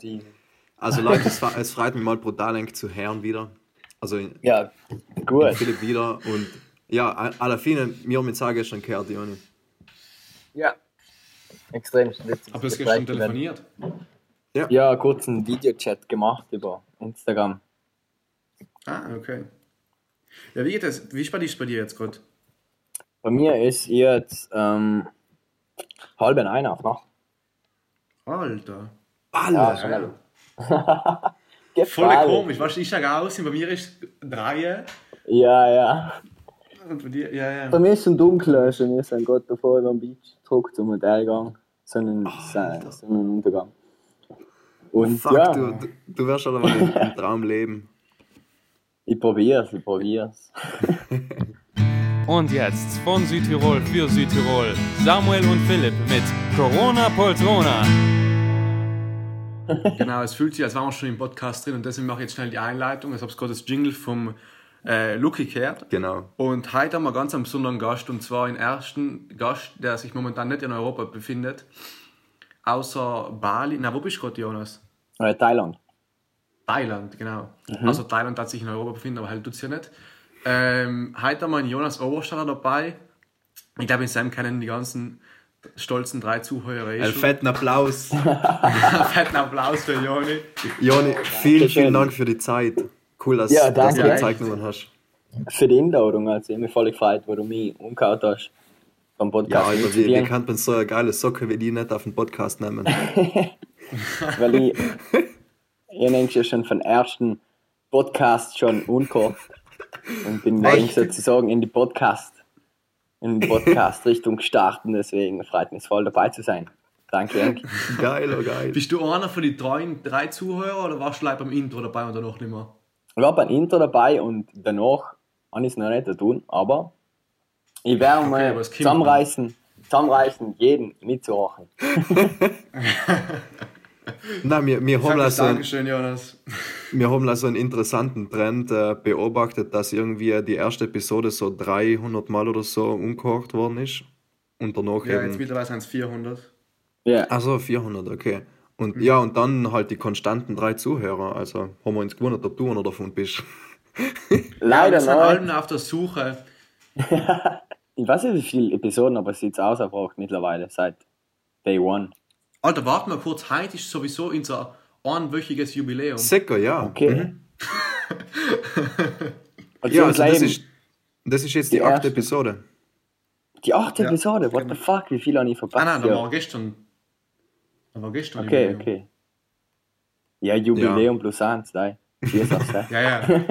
sie. Also Leute, es, es freut mich mal brutal eng zu hören wieder. Also Ja, gut. Philipp wieder und ja, a- alla fine, wir haben jetzt auch gestern gehört, Joni. Ja. Extrem witzig. Aber du hast gestern telefoniert. Ja, kurz einen Videochat gemacht über Instagram. Ah, okay. Ja, wie geht das? Wie spät ist es bei dir jetzt gerade? Bei mir ist jetzt ähm, halb in einer auf Nacht. Alter. Ja, Alle! schnell. Voll komisch. Weißt du, ich sage aus, und bei mir ist drei. Ja, ja. Und bei dir, ja, ja. Bei mir ist es dunkel, also wir sind gerade davor den Beach zurück zum Modellgang. Sonnen, Alter. Sonnenuntergang. Und Fuck, ja, du, du, du wirst schon mal im, im Traum leben. ich probier's, ich probier's. Und jetzt von Südtirol für Südtirol Samuel und Philipp mit Corona Poltrona. Genau, es fühlt sich, als wären wir schon im Podcast drin und deswegen mache ich jetzt schnell die Einleitung. Ich habe gerade das Jingle vom äh, Lucky gehört. Genau. Und heute haben wir ganz einen besonderen Gast und zwar den ersten Gast, der sich momentan nicht in Europa befindet. Außer Bali. Na, wo bist du gerade, Jonas? Äh, Thailand. Thailand, genau. Also Thailand hat sich in Europa befindet, aber halt tut es ja nicht. Ähm, heute haben wir einen Jonas Oberstaller dabei. Ich glaube, in Sam kennen die ganzen stolzen drei Zuhörer eh Einen schon. fetten Applaus. Fetten Applaus für Joni. Joni, vielen, vielen. Dank für die Zeit. Cool, dass, Ja, dass du Zeit genommen hast. Für die Einladung, also ich mich voll gefreut, wo du mich umgehauen hast. Vom Ja, Podcast Alter, wie, wie kann man so eine geile Socke wie die nicht auf den Podcast nehmen? weil ich, ich denke ja schon von ersten Podcast schon umgehört und bin Echt? sozusagen in die Podcast, in die Podcast-Richtung gestartet, deswegen freut mich voll dabei zu sein. Danke, danke. Geil, oh geil. Bist du einer von den drei, drei Zuhörern oder warst du gleich beim Intro dabei und danach nicht mehr? Ich war beim Intro dabei und danach habe ich es noch nicht tun, aber ich werde mal es kommt zusammenreißen, zusammenreißen, jeden mitzuhören. Nein, wir, wir, haben also, Dankeschön, Jonas. wir haben also einen interessanten Trend äh, beobachtet, dass irgendwie die erste Episode so 300 Mal oder so umgehört worden ist. Und danach Ja, jetzt eben. mittlerweile sind es 400. Ja, Also 400, okay. Und ja, und dann halt die konstanten drei Zuhörer. Also haben wir uns gewundert, ob du einer davon bist. leider wir sind allen auf der Suche. Ich weiß nicht, wie viele Episoden, aber es sieht aus, er braucht mittlerweile seit Day One. Alter, warte mal kurz. Heute ist sowieso unser einwöchiges Jubiläum. Sicker, ja. Okay. Und Ja, so also das ist, das ist jetzt die, Die achte erste. Episode. die achte Ja, Episode, what genau. the fuck, wie viel habe ich Ah verpasst? nein, da ja. war gestern. Da war gestern Okay, Jubiläum. okay. Ja, Jubiläum plus eins, nein. Ja, ja.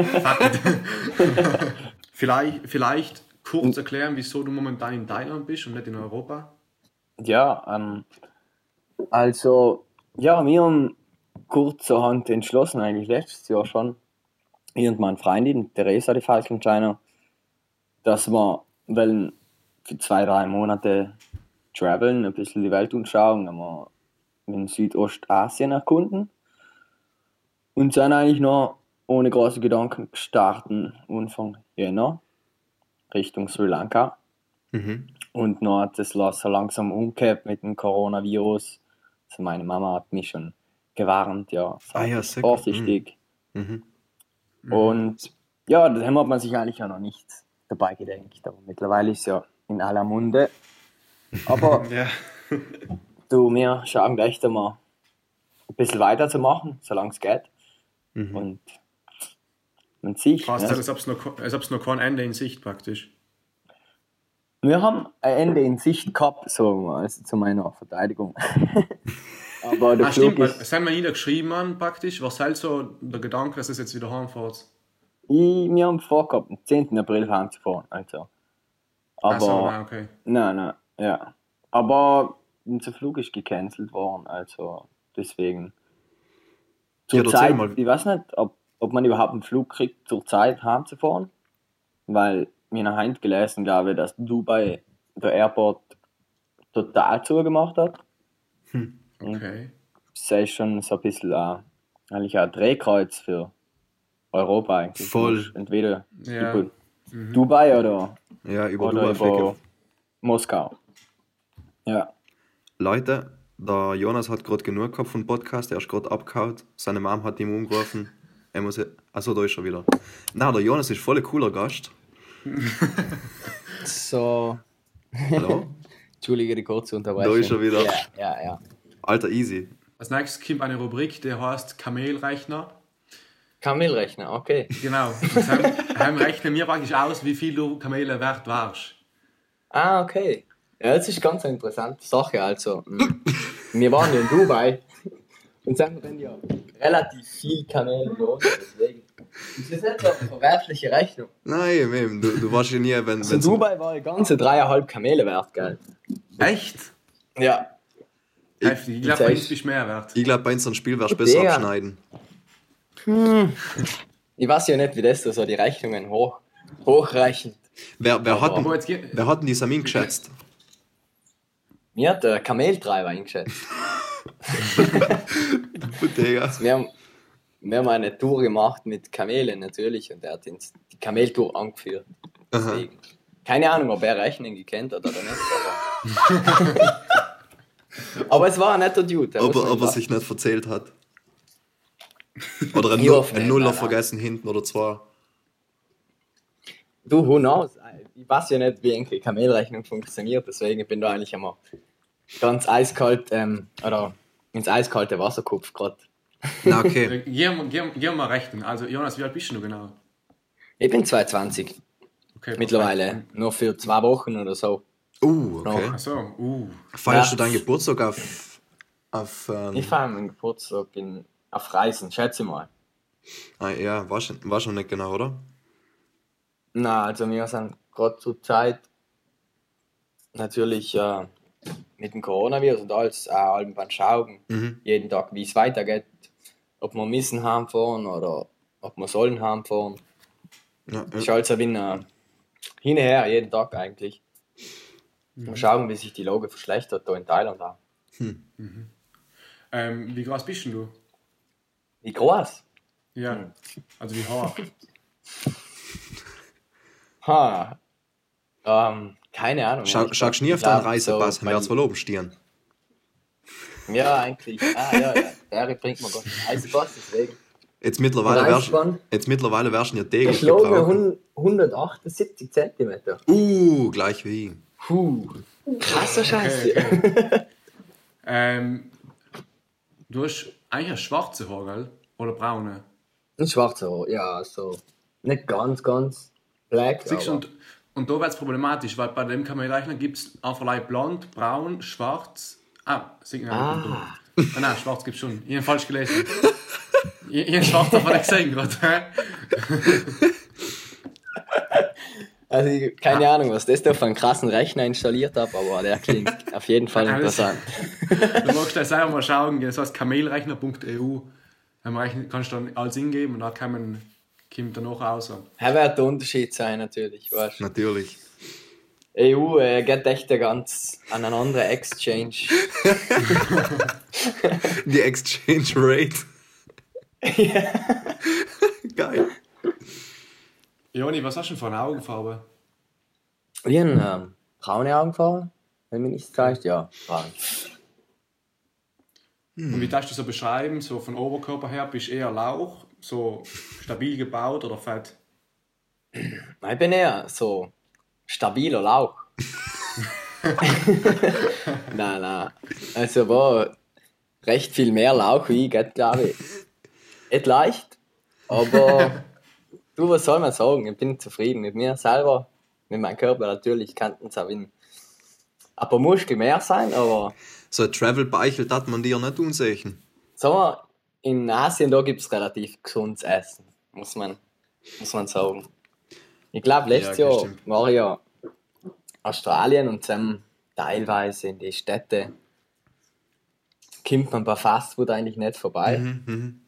Vielleicht, vielleicht kurz erklären, wieso du momentan in Thailand bist und nicht in Europa. Ja, ähm, also, ja, wir haben kurzerhand entschlossen, eigentlich letztes Jahr schon, ich und meine Freundin, Theresa, die Falkensteiner, dass wir wollen für zwei, drei Monate traveln, ein bisschen die Welt anschauen, haben wir in Südostasien erkunden und sind eigentlich noch ohne große Gedanken gestartet, Anfang Jänner, Richtung Sri Lanka. Mhm. Und noch hat es so langsam umgekehrt mit dem Coronavirus. Also meine Mama hat mich schon gewarnt, ja, Ah ja, vorsichtig. Mhm. Und ja, daheim hat man sich eigentlich ja noch nicht dabei gedenkt. Aber mittlerweile ist ja in aller Munde. Aber Ja. du, wir schauen gleich da mal ein bisschen weiterzumachen, solange es geht. Mhm. Und man sieht, Fast, ne? als ob es noch, als kein Ende in Sicht praktisch. Wir haben ein Ende in Sicht gehabt, sagen wir, also zu meiner Verteidigung. Aber der Ah, Flug stimmt, weil ist, es haben wir niedergeschrieben an, praktisch. Was halt so der Gedanke, dass es jetzt wieder heimfährt? Ich, wir haben vorgehabt, am 10. April heimzufahren. Also. Aber, Ach so, okay. nein, nein, ja. Aber unser Flug ist gecancelt worden, also deswegen. Ja, Zur erzähl Zeit, mal. ich weiß nicht, ob, ob man überhaupt einen Flug kriegt, zur Zeit heimzufahren, weil nach Hand gelesen, glaube ich, dass Dubai der Airport total zugemacht hat. okay. Das ist schon so ein bisschen äh, eigentlich ein Drehkreuz für Europa eigentlich. Voll. Entweder Ja. über Dubai oder Ja, über oder Dubai über. Moskau. Ja. Leute, Der Jonas hat gerade genug gehabt von Podcast, er ist gerade abgehauen. Seine Mom hat ihm umgerufen. Er muss. Achso, da ist er wieder. Na, der Jonas ist voll ein cooler Gast. So, Hallo? Entschuldige die kurze Unterbrechung. Da ist er wieder. Ja, ja, ja. Alter, easy. Als nächstes kommt eine Rubrik, die heißt Kamelrechner. Kamelrechner, okay. Genau. Dann, rechnen wir praktisch aus, wie viel du Kamele wert warst. Ah, okay. Ja, das ist ganz eine interessante Sache. Also, mm, wir waren ja in Dubai und sind dann ja relativ viel Kamele los. Deswegen. Das ist nicht so eine verwerfliche Rechnung. Nein, Mem, du, du warst ja nie, wenn. Also in Dubai war die ganze dreieinhalb Kamele wert, gell? Echt? Ja. Heftig. Ich glaube, bei uns bist du mehr wert. Ich glaube, bei uns ein Spiel wärst du besser Digga. abschneiden. Ich weiß ja nicht, wie das da so die Rechnungen hoch, hochrechnet. Wer, wer, hat, Aber denn- jetzt wer hat denn die Samin geschätzt? Mir hat der Kameltreiber eingeschätzt. Digga. Wir haben, wir haben eine Tour gemacht mit Kamelen natürlich und er hat uns die Kameltour angeführt. Aha. Deswegen. Keine Ahnung, ob er Rechnen gekannt hat oder nicht. Aber, aber es war ein netter Dude. Ob, er- ob er sich nicht verzählt hat. Oder ein, Ich Null, ein Nuller vergessen hinten oder zwei. Du, who knows? Ich weiß ja nicht, wie eine Kamelrechnung funktioniert, deswegen bin da eigentlich immer ganz eiskalt ähm, oder ins eiskalte Wasser gekupft gerade. Na, okay. Äh, Gehen wir- gehen gehen wir mal rechnen. Also, Jonas, wie alt bist du genau? Ich bin 22 Okay, mittlerweile, nur für zwei Wochen oder so. Uh, okay. Achso, uh. Feierst Ja. du deinen Geburtstag auf. auf ähm, Ich fahre meinen Geburtstag in, auf Reisen, schätze mal. ah, ja, weißt du weißt du noch nicht genau, oder? Na, also wir sind gerade zur Zeit natürlich äh, mit dem Coronavirus und alles auch allem beim Schauen, Mhm. jeden Tag, wie es weitergeht. Ob wir müssen heimfahren oder ob wir sollen heimfahren. Ja, Ich ja. also bin äh, hinher, jeden Tag eigentlich. Mal schauen, wie sich die Lage verschlechtert da in Thailand auch. Ähm, wie groß bist denn du? Wie groß? Ja. Also wie hoch? Ha. Ähm, keine Ahnung. Schau, Ich schaust du nie auf deinen Reisepass, so dann wär's bei- wohl oben stehen. Ja, eigentlich. Ah, ja, ja. Der bringt mir Gott einen Reisepass, deswegen. Jetzt mittlerweile wärst, jetzt mittlerweile wärst ja täglich Geschlagen gebrauchen. 178 Zentimeter. Uh, gleich wie. Puh. Krasser Scheiße. ähm, du hast eigentlich ein schwarze Haar, gell? Oder braune? Ein schwarzer Haar, ja, so. Nicht ganz, ganz black. Siehst und, und da wird es problematisch, weil bei dem Kamelrechner gibt es einfach blond, braun, schwarz. Ah, nein, Ah. Ah. nein, schwarz gibt es schon. Ich habe falsch gelesen. ich ich habe schwarz davon nicht gesehen gerade. Also, ich, keine Ahnung, was das da für einen krassen Rechner installiert habe, aber der klingt auf jeden Fall interessant. Du magst da selber mal schauen, das heißt kamelrechner.eu. Dann kannst du dann alles eingeben und dann kann man, kommt dann noch raus. Er wird der Unterschied sein, natürlich. Weißt. Natürlich. EU äh, geht echt ein ganz an einen anderen Exchange. Die Exchange Rate. Geil. Joni, was hast du denn für eine Augenfarbe? Wie ein ähm, braune Augenfarbe, wenn mich nicht täuscht. Ja, braun. Und wie darfst du so beschreiben? So von Oberkörper her bist du eher Lauch, so stabil gebaut oder fett? Ich bin eher so stabiler Lauch. nein, nein. Also war recht viel mehr Lauch wie ich, glaube ich. Nicht leicht, aber du, was soll man sagen? Ich bin zufrieden mit mir selber, mit meinem Körper natürlich. Könnten es auch in ein paar Muskeln mehr sein, aber So ein Travel-Beichel darf man dir nicht unsehen. sagen wir, in Asien da gibt es relativ gesundes Essen, muss man, muss man sagen. Ich glaube, letztes Ja, Jahr stimmt. war ja Australien und dann teilweise in die Städte kommt man bei Fastfood eigentlich nicht vorbei. Mhm, mhm.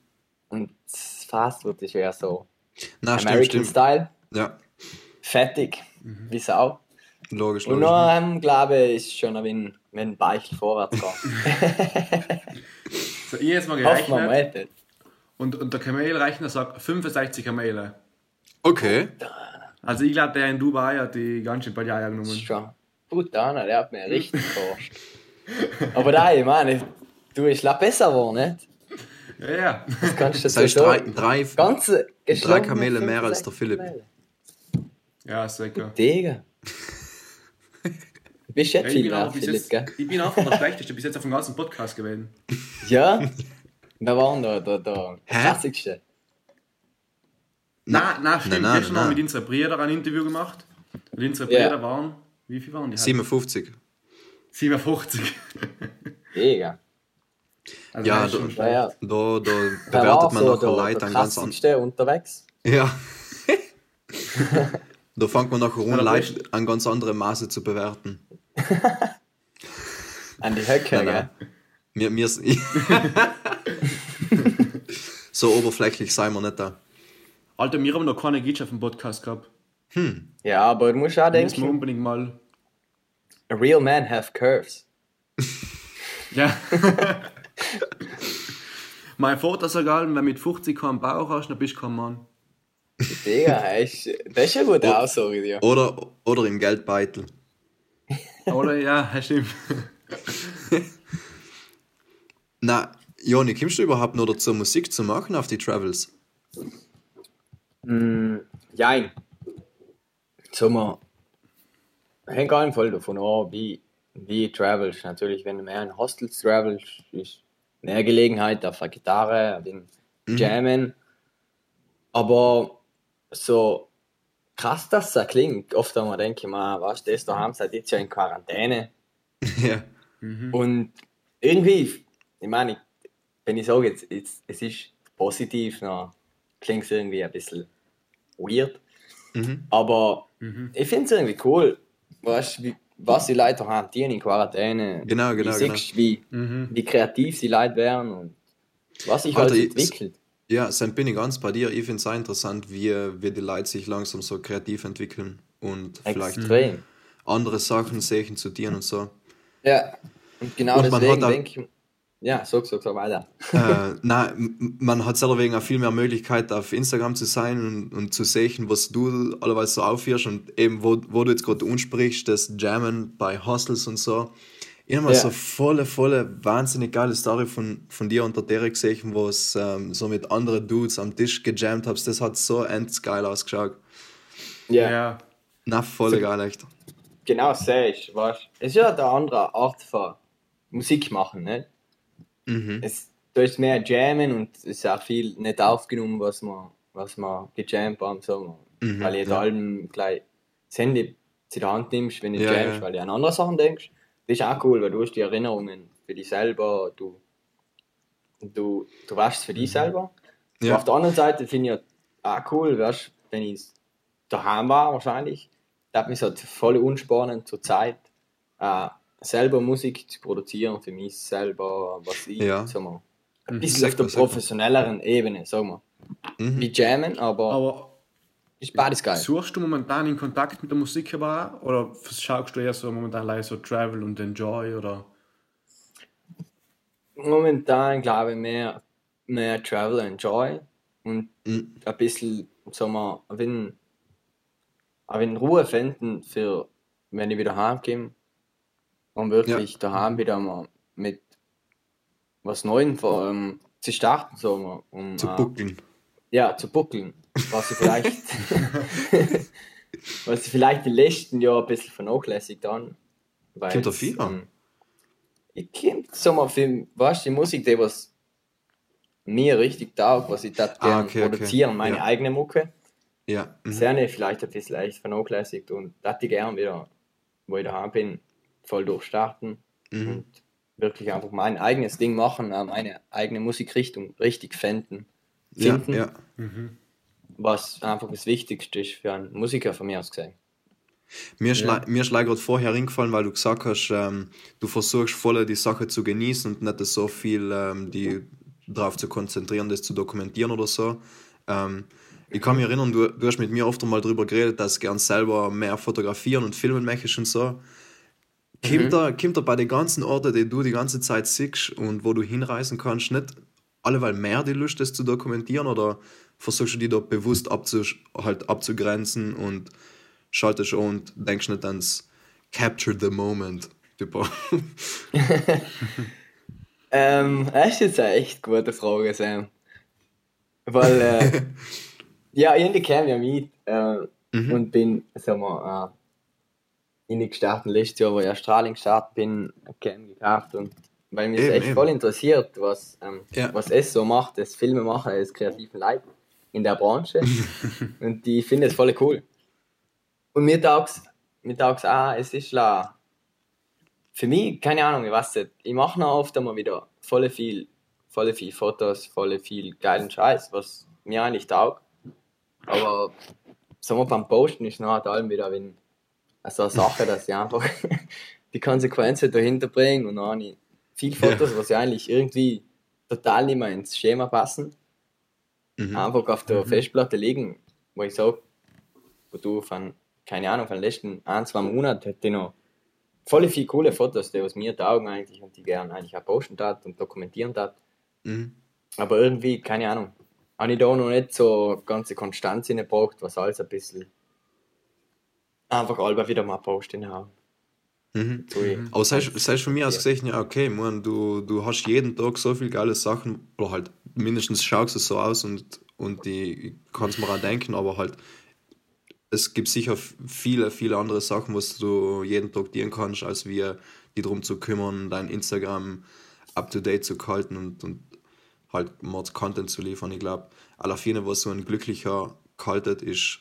Und das Fastfood ist ja so Na, American stimmt. Style, Ja, fettig, Mhm. wie Sau. logisch, Und logisch. noch, ähm, glaube ich, ist schon ein wenn ein Beichel vorwärts geht. So, ich jetzt mal gerechnet und, und der Kamelrechner sagt 65 Kamele. Okay. Also ich glaube, der in Dubai hat die ganz schön Das ist genommen. schon gut an, der hat mir richtig verarscht. Aber nein, ich meine, du bist la besser geworden, nicht? Ja, ja. Das kannst du Das heißt, drei, drei, ganze geschlagene Kamele mehr als der 65 Philipp. Kamele. Ja, sicher. Digga. Du bist jetzt ich, viel bin auch wert, bis Philipp, jetzt, gell? ich bin einfach der Schlechteste bis jetzt auf dem ganzen Podcast gewesen. Ja? Wer war denn da, der, der Hä? klassigste? Nein, nein, stimmt. Nein, nein, Gestern haben wir mit unseren Brüdern ein Interview gemacht. Und unsere Ja. Waren, wie viel waren die? 57. 57. Digga. Also Ja, du- schon Ja. Da, da bewertet man so nachher Leute an ganz an. klassigste unterwegs? Ja. da fängt man nachher an, Leute an ganz andere Maße zu bewerten. An die Höcke, Nein, gell? Mir, mir so oberflächlich sei man nicht da. Alter, wir haben noch keine Gitsch auf dem Podcast gehabt. Ja, aber du musst auch Da müssen wir denken, unbedingt mal. a real man have curves. Ja. mein Vater sagt wenn du mit 50 keinen Bauch hast, dann bist du kein Mann. Digga, das ist eine Oh. gute Aussage, dir. Oder, oder im Geldbeutel. Oder? Ja, das stimmt. Na, Joni, kommst du überhaupt noch dazu, Musik zu machen auf die Travels? Jein. Sag mal, hängt auch voll davon ab, wie, wie du travelst. Natürlich, wenn du mehr in Hostels travelst, ist mehr Gelegenheit auf der Gitarre, auf den Jammen. Aber so krass, dass das klingt, oft einmal denke ich mir, was das daheim seid jetzt ja in Quarantäne. ja. Und irgendwie, ich meine, wenn ich sage, jetzt, jetzt, es ist positiv, dann klingt es irgendwie ein bisschen weird. Mhm. Aber ich finde es irgendwie cool, weißt, wie, was die Leute haben, die in Quarantäne. Genau, genau, wie, genau. siehst du, wie, wie kreativ die Leute werden und was sich Alter, halt ich- entwickelt. Ja, Sam, bin ich ganz bei dir. Ich finde es auch interessant, wie, wie die Leute sich langsam so kreativ entwickeln und vielleicht Extrem. andere Sachen sehen zu dir und so. Ja, und genau Und deswegen denke ich, ja, sag, sag, sag weiter. äh, nein, man hat selber wegen auch viel mehr Möglichkeit auf Instagram zu sein und, und zu sehen, was du allerweise so aufhörst und eben, wo, wo du jetzt gerade ansprichst, das Jammen bei Hostels und so. Ich mal Ja. so volle, volle, wahnsinnig geile Story von, von dir und der Derek gesehen, wo es ähm, so mit anderen Dudes am Tisch gejammt hast. Das hat so ends geil ausgeschaut. Ja, Ja. Na, voll geil, echt. genau siehst, weißt Es ist ja eine andere Art von Musik machen, ne? Mhm. Es, da ist mehr Jammen und es ist auch viel nicht aufgenommen, was man, was man gejammt haben, so. Mhm, weil jedes ja. Album gleich das Handy zu der Hand nimmst, wenn du Ja, jammst, ja. weil du an andere Sachen denkst. Das ist auch cool, weil du hast die Erinnerungen für dich selber, du, du, du weißt für dich selber. Mhm. Ja. Auf der anderen Seite finde ich auch cool, weißt, wenn ich daheim war wahrscheinlich, da hat mich halt voll unspannend zur Zeit, äh, selber Musik zu produzieren, für mich selber, was ich, Ja. sag mal, ein Mhm. bisschen auf der Sag mal, professionelleren Ebene, sag mal. Mhm. Wie Jammen, aber Aber ist beides geil. suchst du momentan in Kontakt mit der Musik aber? Oder schaust du eher so momentan like so Travel und Enjoy? Oder? Momentan glaube ich mehr, mehr Travel and Joy und Mhm. ein bisschen, sagen wir, ein wenig Ruhe finden für, wenn ich wieder heimkomme und wirklich daheim wieder mal mit was Neuem vor, ähm, zu starten, sagen wir, um Zu äh, buckeln. ja, zu buckeln, was ich vielleicht, was ich vielleicht die letzten Jahre ein bisschen vernachlässigt habe. weil Kommt da viel an? ähm, Ich komme, sag mal, für, weißt du, die Musik, die was mir richtig taugt, was ich da Ah, okay, okay. produzieren, meine Ja. eigene Mucke, Ja. Mhm. sehr nicht vielleicht ein bisschen leicht vernachlässigt und da ich gern wieder, wo ich daheim bin, voll durchstarten Mhm. und wirklich einfach mein eigenes Ding machen, meine eigene Musikrichtung richtig finden. Ja, finden ja. was einfach das Wichtigste ist für einen Musiker von mir aus gesehen. Mir, ist gerade vorher hingefallen, weil du gesagt hast, ähm, du versuchst voll die Sache zu genießen und nicht so viel ähm, die darauf zu konzentrieren, das zu dokumentieren oder so. Ähm, ich kann mich erinnern, du, du hast mit mir oft mal darüber geredet, dass du gern selber mehr fotografieren und filmen möchtest und so. Kommt, da, kommt da bei den ganzen Orten, die du die ganze Zeit siehst und wo du hinreisen kannst, nicht alleweil mehr die Lust, das zu dokumentieren oder versuchst du die da bewusst abzu halt abzugrenzen und schaltest und denkst nicht ans Capture the Moment Typo. Ähm, das ist jetzt eine echt gute Frage, Sam. Weil, äh, ja, irgendwie kam ja mit äh, und bin, sagen wir, äh, in die gestartet letztes Jahr, wo ich Australien gestartet bin, Cam gekauft und weil mich das Eben, echt eben. voll interessiert, was, ähm, Ja. was es so macht, das Filme machen als kreativen Leute in der Branche. und die finden es voll cool. Und mir taugt's, mir taugt's auch, es ist la, für mich, keine Ahnung, ich weiß nicht, ich mache noch oft einmal wieder voll viel, voll viel Fotos, voll viel geilen Scheiß, was mir eigentlich taugt. Aber sagen wir, beim Posten ist noch halt allem wieder wenn, so eine Sache, dass ich einfach die Konsequenzen dahinter bringe und habe ich viele Fotos, was ja eigentlich irgendwie total nicht mehr ins Schema passen, Mhm. einfach auf der Festplatte liegen, wo ich sage, wo du von, keine Ahnung, von den letzten ein, zwei Monaten hätte ich noch voll viele coole Fotos, die aus mir taugen eigentlich und die gerne eigentlich auch posten tat und dokumentieren tat. Mhm. Aber irgendwie, keine Ahnung, habe ich da noch nicht so ganze Konstanz gebraucht, was alles ein bisschen einfach alle wieder mal posten haben. Mhm. So ich- Aber sei, sei von mir aus Ja. gesehen, ja, okay, man, du, du hast jeden Tag so viel geile Sachen, oder halt mindestens schaust es so aus und, und die kannst mir auch denken, aber halt, es gibt sicher viele, viele andere Sachen, was du jeden Tag dienen kannst, als wir, die darum zu kümmern, dein Instagram up to date zu halten und, und halt Mods Content zu liefern. Ich glaube, aller viele, was so ein glücklicher kaltet, ist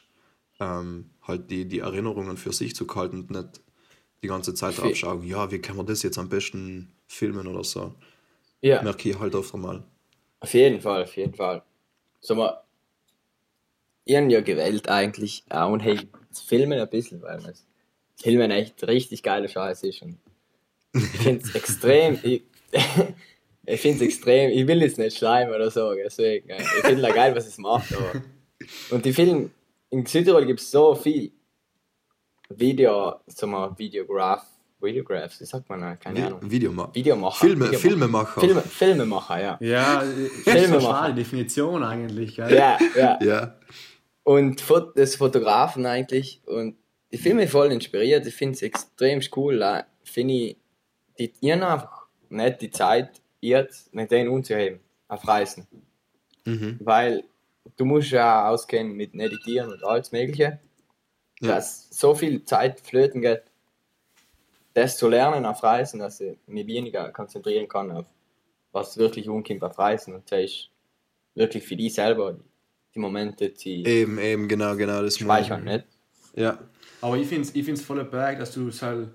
ähm, halt die, die Erinnerungen für sich zu halten und nicht die ganze Zeit drauf schauen, ja, wie kann man das jetzt am besten filmen oder so. Ja, Merke ich halt oft einmal. auf jeden Fall, auf jeden Fall. Sag mal, ich habe ja gewählt eigentlich auch und hey, filmen ein bisschen, weil das Filmen echt richtig geile Scheiße ist und ich finde es extrem, ich, ich finde es extrem, ich will jetzt nicht schleimen oder so, deswegen, äh, ich finde es geil, was es macht, aber und die Filme, in Südtirol gibt es so viel Video, sag mal, Videograph, Videographs, wie sagt man, da? keine Ahnung, Videomacher. Videomacher. Filme, Videomacher. Filmemacher. Filme, Filmemacher, ja. Ja, ich Filme finde machen. die Definition eigentlich. Gell? Ja, ja. Ja. Und Fot- das Fotografen eigentlich. Und ich finde mich voll inspiriert. Ich finde es extrem cool. auch Finde ich, die, ich habe einfach nicht die Zeit, jetzt mit denen umzuheben, auf Reisen. Mhm. Weil du musst ja auskennen mit Editieren und alles Mögliche. Ja. Dass so viel Zeit flöten geht, das zu lernen auf Reisen, dass ich mich weniger konzentrieren kann auf was wirklich umkommt auf Reisen. Und das ist wirklich für die selber die Momente zu Eben, eben, genau, genau. Das speichern, nicht? Ja. Aber ich finde es ich find's voll berg, dass du es halt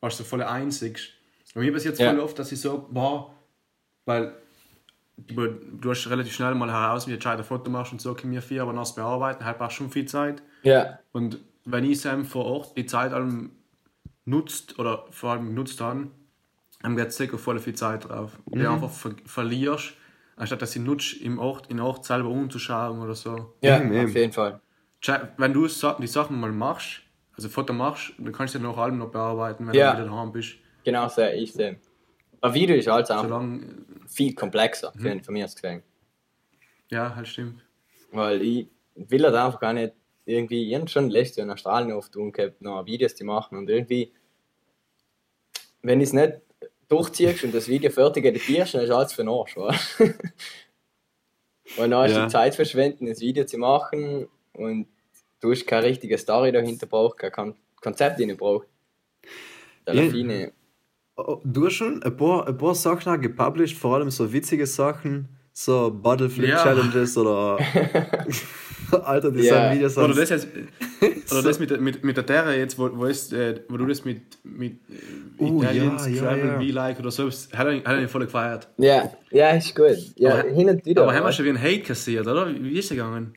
warst so voll einzigst. Und mir passiert Ja. voll oft, dass ich so, boah, weil du, du hast relativ schnell mal heraus, wie du ein Foto machst und so, können wir viel, aber nach bearbeiten, halt brauchst schon viel Zeit. Ja, Und wenn ich Sam vor Ort die Zeit allem nutzt oder vor allem genutzt habe, dann geht sicher voll viel Zeit drauf. Und du einfach ver verlierst, anstatt dass du nutzt, im Ort, in Ort selber umzuschauen oder so. ja Eben, eben. auf jeden Fall. Wenn du die Sachen mal machst, also Foto machst, dann kannst du ja noch allem noch bearbeiten, wenn Ja. du wieder daheim bist. Genau so, ich sehe. Ein Video ist halt einfach Solange, viel komplexer, Mhm. für, von mir aus gesehen. ja, halt stimmt. Weil ich will halt einfach gar nicht irgendwie, ich hab schon Jahr in Australien oft tun gehabt, noch Videos zu machen und irgendwie, wenn ich es nicht durchziehst und das Video fertig editierst, dann ist alles für den Arsch, wa? Weil dann hast Ja. du Zeit verschwenden, das Video zu machen und du hast keine richtige Story dahinter braucht, kein Kon Konzept drin braucht. Der Ja. Du hast schon ein paar, ein paar Sachen auch gepublished, vor allem so witzige Sachen, so Bottle Flip Ja. Challenges oder. Alter, die Ja. sind Videos Oder das, jetzt, oder das mit, der- mit, mit der Terra jetzt, wo, wo, ist, äh, wo du das mit, mit äh, Oh, Italians ja, ja, Travel ja. Be Like oder so, hat er, hat er voll gefeiert. Ja, ja, ist gut. Ja, Aber- hin und wieder. Aber haben wir schon wie ein Hate kassiert, oder? Wie, wie ist der gegangen?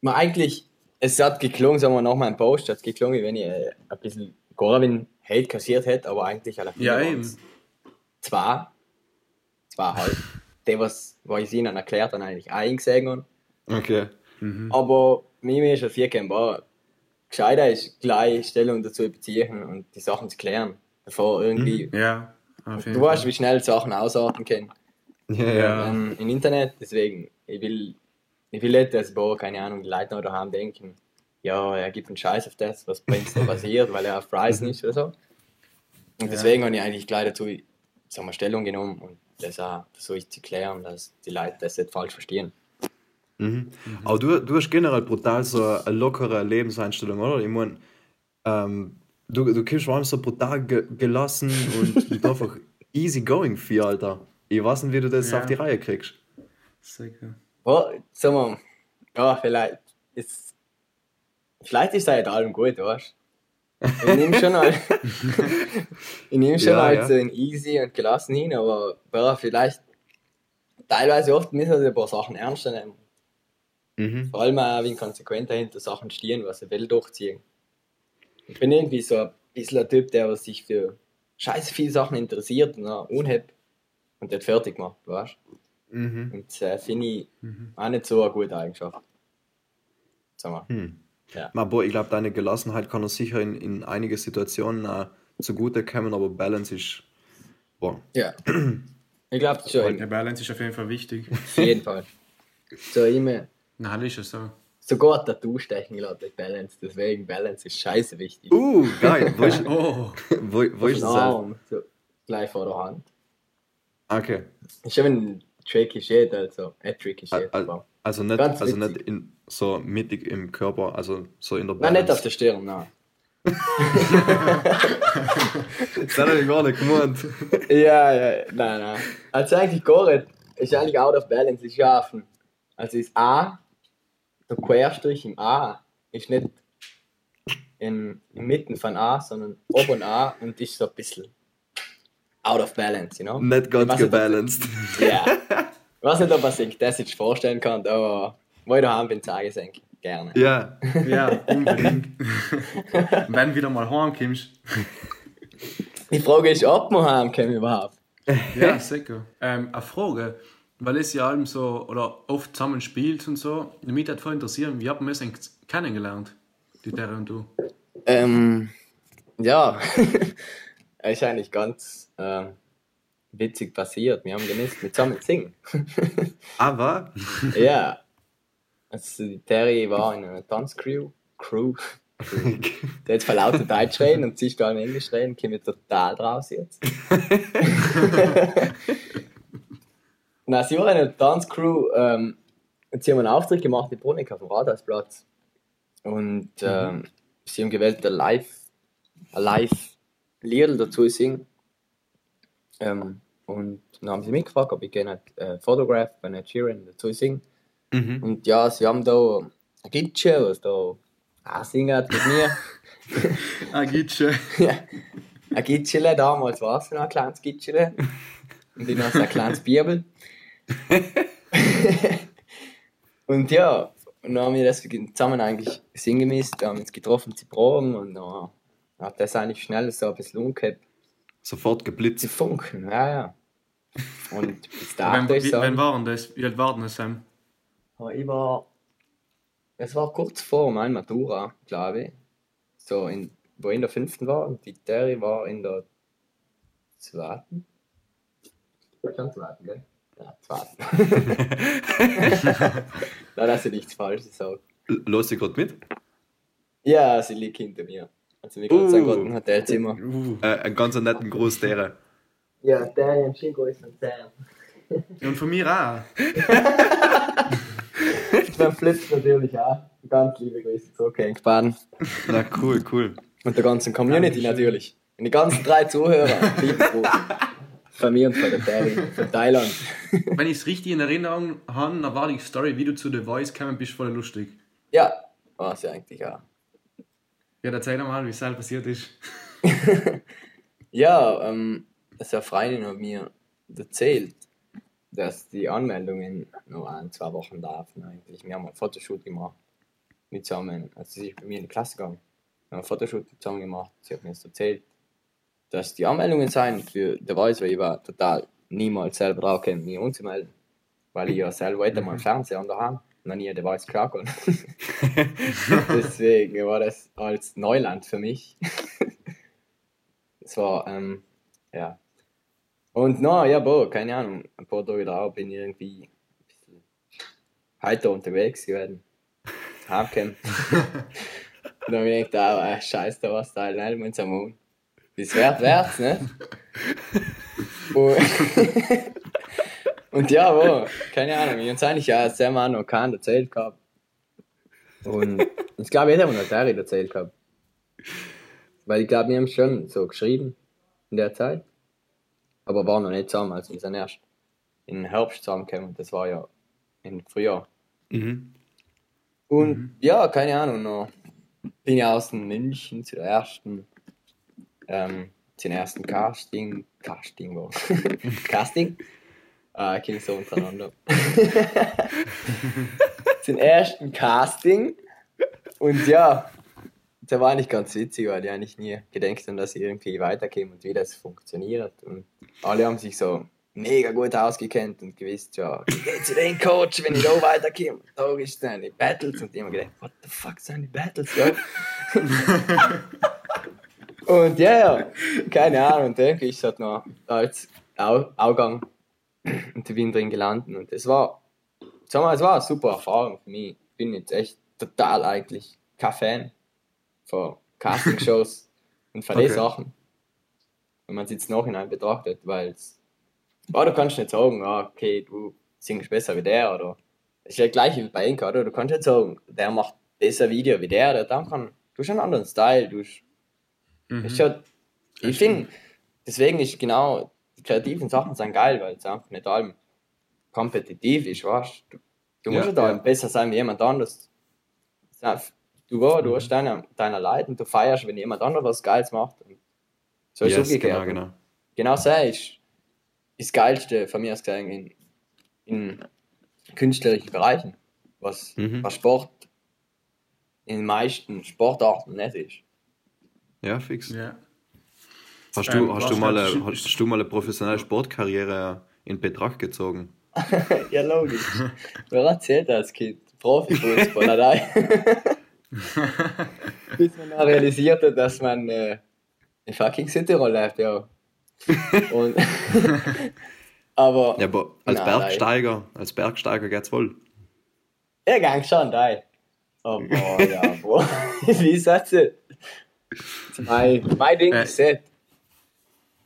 Man eigentlich, es hat geklungen, sagen wir nach meinem Post, hat geklungen, wie wenn ich äh, ein bisschen Gorwin Hate kassiert hätte, aber eigentlich alle Ja, eben. Zwei, zwei halt. Der, was, was ich ihnen erklärt habe, eigentlich eingesehen habe. Okay. Aber mir ist auf jeden Fall war, gescheiter ist, gleich Stellung dazu beziehen und die Sachen zu klären. Bevor irgendwie, Ja, auf jeden du weißt, wie schnell Sachen ausarten können. Ja, ja. Ja. ähm, im Internet. Deswegen, ich will, ich will nicht, dass, boah, keine Ahnung, die Leute noch daheim denken, ja, er gibt einen Scheiß auf das, was bei uns so passiert, weil er auf Ryzen ist oder so. Und deswegen habe ich eigentlich gleich dazu sagen wir, Stellung genommen und das auch so ich zu klären, dass die Leute das nicht falsch verstehen. Mhm. Aber du, du hast generell brutal so eine lockere Lebenseinstellung, oder? Ich meine, ähm, du, du kommst vor allem so brutal ge gelassen und, und einfach easy going für, Alter. Ich weiß nicht, wie du das Ja. auf die Reihe kriegst. Sicher. Oh, sagen wir, ja, vielleicht ist, vielleicht ist es halt allem gut, weißt du? Ich nehme schon halt, ich nehme schon Ja, halt ja. so ein easy und gelassen hin, aber ja, vielleicht, teilweise oft müssen wir ein paar Sachen ernster nehmen. Mhm. Vor allem auch wie konsequent dahinter Sachen stehen, was er will durchziehen. Ich bin irgendwie so ein bisschen ein Typ, der sich für scheiße viele Sachen interessiert und unheb und das fertig macht, weißt du? Mhm. Und das äh, finde ich auch nicht so eine gute Eigenschaft. Sag mal. Hm. Ja. Aber boah, ich glaube, deine Gelassenheit kann uns sicher in, in einige Situationen auch zugute kommen, aber Balance ist. Boah. Ja. Ich glaube schon, Der Balance ist auf jeden Fall wichtig. auf jeden Fall. So immer, Na, ist es so. sogar Tattoo stechen gelassen durch Balance, deswegen Balance ist scheiße wichtig. Uh, geil. Wo ist, Oh, wo, wo ist das? Arm, so gleich vor der Hand. Okay. Ist schon ein tricky shit, also, ein tricky shit. Al- aber- Also nicht, Ganz also nicht in, so mittig im Körper, also so in der Nein, nicht auf der Stirn, nein. Das hat er gar nicht gemeint. Ja, ja, nein, nein. Also eigentlich gar nicht. Ist eigentlich out of balance, ist schaffen. Also ist A, der Querstrich im A ist nicht in, inmitten von A, sondern oben A und ist so ein bisschen out of balance, you know? Nicht ganz gebalanced. Ja. Ich weiß nicht, ob man sich das jetzt vorstellen kann, aber wo ich daheim bin, zeige ich es eigentlich gerne. Ja. ja, unbedingt. Wenn wieder mal heimkommst. Die Frage ist, ob wir heimkommen überhaupt. Ja, sicher. Ähm, eine Frage, weil es ja allem so, oder oft zusammen spielt und so, mich hat voll interessieren, wie haben wir uns eigentlich kennengelernt, die Terre und du? Ähm, ja, ist eigentlich ganz ähm, witzig passiert. Wir haben gemisst mit zusammen singen. Aber. ja. Also die Terry war in einer Tanzcrew. Crew. Der jetzt vor lauter Deutsch reden und sie ist gar in Englisch reden, komme ich total draus jetzt. Na, sie war in einer Tanzcrew ähm, und sie haben einen Auftritt gemacht in Bruneck auf dem Rathausplatz. Und ähm, sie haben gewählt, ein Live, ein Live Lied dazu singen. Ähm, und dann haben sie mich gefragt, ob ich gerne äh, Photograph bei Sheeran dazu singen. Mhm. Und ja, sie haben da ein Gitsche, was da auch singen hat mit mir. Geht's schon. ja. Ein Gitschele, damals war es noch ein kleines Gitschele. Und ich noch so ein kleines Bibel. und ja, und dann haben wir das zusammen eigentlich sinngemäß, haben uns getroffen zu proben und dann hat das eigentlich schnell so ein bisschen umgehabt. Sofort zu geblitzt. funken, ja, ja. Und bis ist wann so, waren das? Wie alt waren das, Sam? Ich war, es war kurz vor meiner Matura, glaube ich, so in, wo ich in der fünften war und die Terry war in der zweiten. Schon zweiten, gell? Ja, zweiten. Na, dass ich nichts Falsches sage. Los sie gerade mit? Ja, sie liegt hinter mir. Also wir Uh. sagen, gerade im Hotelzimmer. Uh. Äh, einen ganz netten Gruß derer. Ja, Terry und Shingo ist ein Zähn. Und von mir auch. Beim Flips natürlich auch. Ganz liebe Grüße zurück, Henk Baden. Na cool, cool. Und der ganzen Community natürlich. Und die ganzen drei Zuhörer. Von mir und von der Terry, von Thailand. Wenn ich es richtig in Erinnerung habe, dann war die Story, wie du zu The Voice gekommen bist, voll lustig. Ja, war sie eigentlich auch. Ja, erzähl doch mal, wie es halt passiert ist. Ja, ähm, also eine Freundin hat mir erzählt, dass die Anmeldungen noch ein, zwei Wochen laufen eigentlich. Wir haben ein Fotoshoot gemacht. Mit zusammen, also sie ist bei mir in die Klasse gegangen. Wir haben ein Fotoshoot zusammen gemacht. Sie hat mir das erzählt, dass die Anmeldungen sein für The Voice, weil ich war total niemals selber drauf gekommen, mich umzumelden. Weil ich ja selber hätte mal Fernseher an der Hand und noch nie The Voice geschaut. Deswegen war das als Neuland für mich. Es war, ähm, ja. Und na, ja, boah, keine Ahnung, ein paar Tage drauf bin ich irgendwie ein bisschen heiter unterwegs gewesen. Heimgekommen. Und dann habe ich gedacht, ah, scheiße, da was da, nein, wir uns am Mond. bis wert wär's, ne? Und, und ja, wo, keine Ahnung, ich uns eigentlich ja sehr mal noch keinen erzählt gehabt. Und ich glaube, jeder hat noch Terry erzählt gehabt. Weil ich glaube, wir haben schon so geschrieben in der Zeit. Aber waren noch nicht zusammen, also wir sind erst im Herbst zusammengekommen und das war ja im Frühjahr. Mhm. Und ja, keine Ahnung, noch bin ich aus München zu der ersten, ähm, zum ersten Casting, Casting, wo? Casting? Ah, kenne ich so untereinander. zum ersten Casting. Und ja, der war eigentlich ganz witzig, weil ich eigentlich nie gedacht habe, dass ich irgendwie weiterkäme und wie das funktioniert. Und alle haben sich so mega gut ausgekannt und gewusst, ja, ich gehe zu dem Coach, wenn ich da weiterkomme. Da ist die Battles und ich habe gedacht, what the fuck sind die Battles, ja? und ja, ja, keine Ahnung, und irgendwie ist halt noch als Au Augang und ich bin drin gelandet und es war, sag mal, es war eine super Erfahrung für mich. Ich bin jetzt echt total eigentlich kein Fan von Castingshows und von Okay. den Sachen. Wenn man es jetzt nachhinein betrachtet, weil es, oh, du kannst nicht sagen, ah, okay, du singst besser wie der oder es ist ja gleich wie bei Enka, oder? Du kannst nicht sagen, der macht besser Video wie der, der dann kann, du hast einen anderen Style, du hast, Mhm. ist ja, ich finde, deswegen ist genau, die kreativen Sachen sind geil, weil es einfach nicht allem kompetitiv ist, weißt du? Du musst Ja, ja, da besser sein wie jemand anderes. Du, du hast deine, deine Leute und du feierst, wenn jemand anderes was Geiles macht. Und so ist Yes, umgekehrt. genau, genau. Genau so ist das Geilste von mir aus gesehen in, in künstlerischen Bereichen, was, Mhm. was Sport in den meisten Sportarten nicht ist. Ja, fix. Ja. Hast, Ähm, du, hast, du mal eine, hast du mal eine professionelle Sportkarriere in Betracht gezogen? ja, logisch. Wer erzählt das Kind? Profifußballer, nein. Bis man dann realisiert hat, dass man äh, in fucking Südtirol lebt, ja. Und aber Ja, aber als Nein, Bergsteiger, als Bergsteiger geht's wohl. er gang schon, nein. Aber ja, boah, wie sagst du? Mein, mein Ding Äh. ist set.